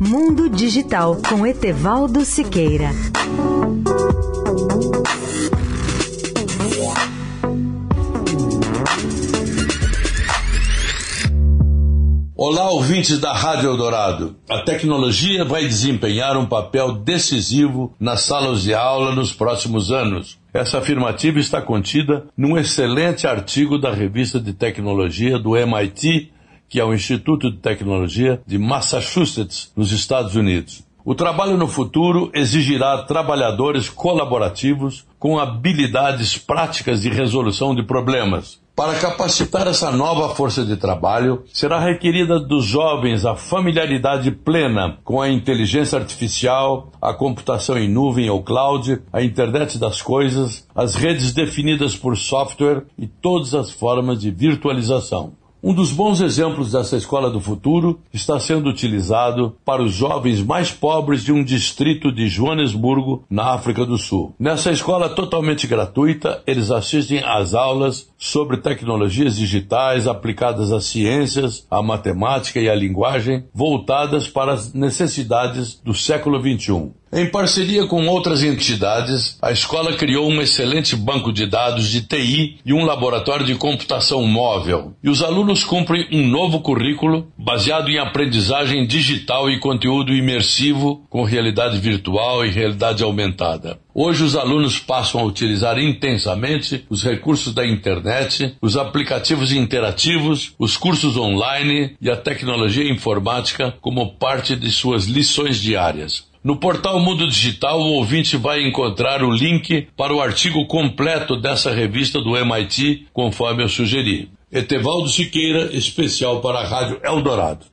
Mundo Digital com Etevaldo Siqueira. Olá, ouvintes da Rádio Eldorado. A tecnologia vai desempenhar um papel decisivo nas salas de aula nos próximos anos. Essa afirmativa está contida num excelente artigo da revista de tecnologia do MIT, que é o Instituto de Tecnologia de Massachusetts, nos Estados Unidos. O trabalho no futuro exigirá trabalhadores colaborativos com habilidades práticas de resolução de problemas. Para capacitar essa nova força de trabalho, será requerida dos jovens a familiaridade plena com a inteligência artificial, a computação em nuvem ou cloud, a internet das coisas, as redes definidas por software e todas as formas de virtualização. Um dos bons exemplos dessa escola do futuro está sendo utilizado para os jovens mais pobres de um distrito de Joanesburgo, na África do Sul. Nessa escola totalmente gratuita, eles assistem às aulas sobre tecnologias digitais aplicadas às ciências, à matemática e à linguagem, voltadas para as necessidades do século XXI. Em parceria com outras entidades, a escola criou um excelente banco de dados de TI e um laboratório de computação móvel. E os alunos cumprem um novo currículo baseado em aprendizagem digital e conteúdo imersivo com realidade virtual e realidade aumentada. Hoje os alunos passam a utilizar intensamente os recursos da internet, os aplicativos interativos, os cursos online e a tecnologia informática como parte de suas lições diárias. No portal Mundo Digital, o ouvinte vai encontrar o link para o artigo completo dessa revista do MIT, conforme eu sugeri. Etevaldo Siqueira, especial para a Rádio Eldorado.